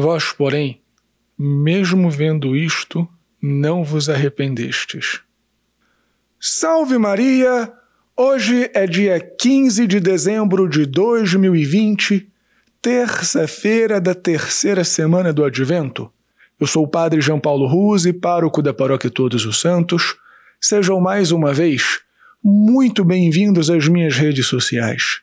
Vós, porém, mesmo vendo isto, não vos arrependestes. Salve Maria! Hoje é dia 15 de dezembro de 2020, terça-feira da terceira semana do Advento. Eu sou o Padre João Paulo Ruse, pároco da Paróquia Todos os Santos. Sejam mais uma vez muito bem-vindos às minhas redes sociais.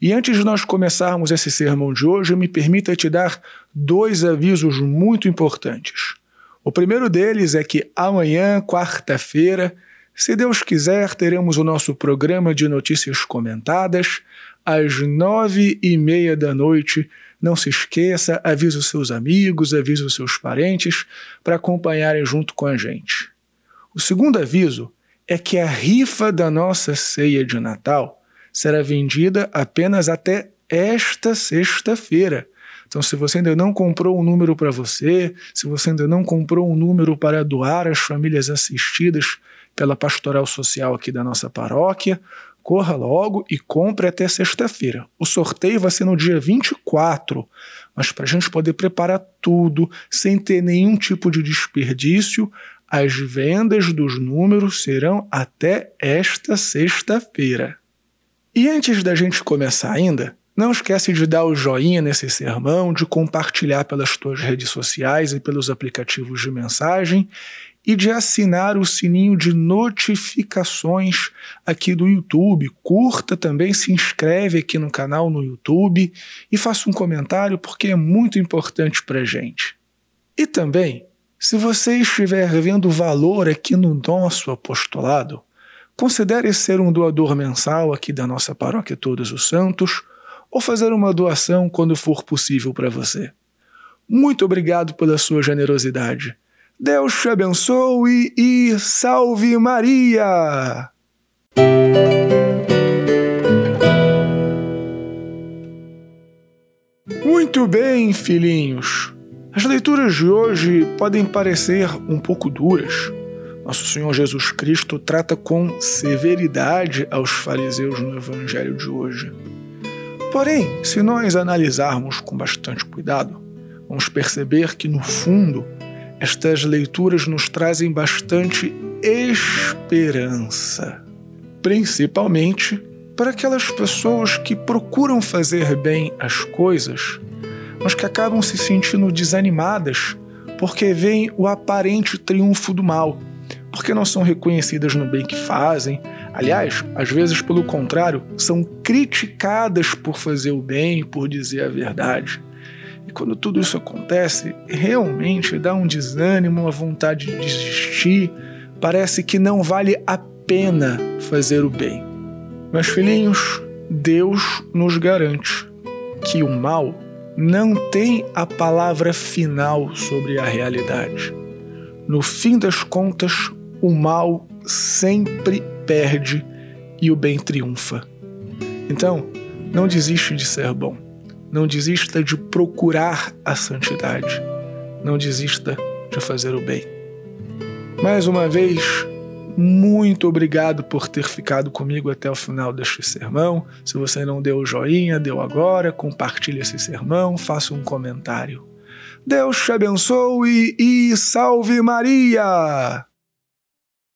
E antes de nós começarmos esse sermão de hoje, me permita te dar dois avisos muito importantes. O primeiro deles é que amanhã, quarta-feira, se Deus quiser, teremos o nosso programa de notícias comentadas às nove e meia da noite. Não se esqueça, avise os seus amigos, avise os seus parentes para acompanharem junto com a gente. O segundo aviso é que a rifa da nossa ceia de Natal será vendida apenas até esta sexta-feira. Então, se você ainda não comprou um número para você, se você ainda não comprou um número para doar às famílias assistidas pela pastoral social aqui da nossa paróquia, corra logo e compre até sexta-feira. O sorteio vai ser no dia 24, mas para a gente poder preparar tudo sem ter nenhum tipo de desperdício, as vendas dos números serão até esta sexta-feira. E antes da gente começar ainda, não esquece de dar o joinha nesse sermão, de compartilhar pelas tuas redes sociais e pelos aplicativos de mensagem e de assinar o sininho de notificações aqui do YouTube. Curta também, se inscreve aqui no canal no YouTube e faça um comentário porque é muito importante para gente. E também, se você estiver vendo valor aqui no nosso apostolado, Considere ser um doador mensal aqui da nossa paróquia Todos os Santos ou fazer uma doação quando for possível para você. Muito obrigado pela sua generosidade. Deus te abençoe e salve Maria! Muito bem, filhinhos. As leituras de hoje podem parecer um pouco duras nosso Senhor Jesus Cristo trata com severidade aos fariseus no Evangelho de hoje. Porém, se nós analisarmos com bastante cuidado, vamos perceber que, no fundo, estas leituras nos trazem bastante esperança, principalmente para aquelas pessoas que procuram fazer bem as coisas, mas que acabam se sentindo desanimadas porque veem o aparente triunfo do mal porque não são reconhecidas no bem que fazem. Aliás, às vezes, pelo contrário, são criticadas por fazer o bem, por dizer a verdade. E quando tudo isso acontece, realmente dá um desânimo, uma vontade de desistir. Parece que não vale a pena fazer o bem. Meus filhinhos, Deus nos garante que o mal não tem a palavra final sobre a realidade. No fim das contas, o mal sempre perde e o bem triunfa. Então, não desiste de ser bom. Não desista de procurar a santidade. Não desista de fazer o bem. Mais uma vez, muito obrigado por ter ficado comigo até o final deste sermão. Se você não deu o joinha, deu agora, compartilhe esse sermão, faça um comentário. Deus te abençoe e salve Maria!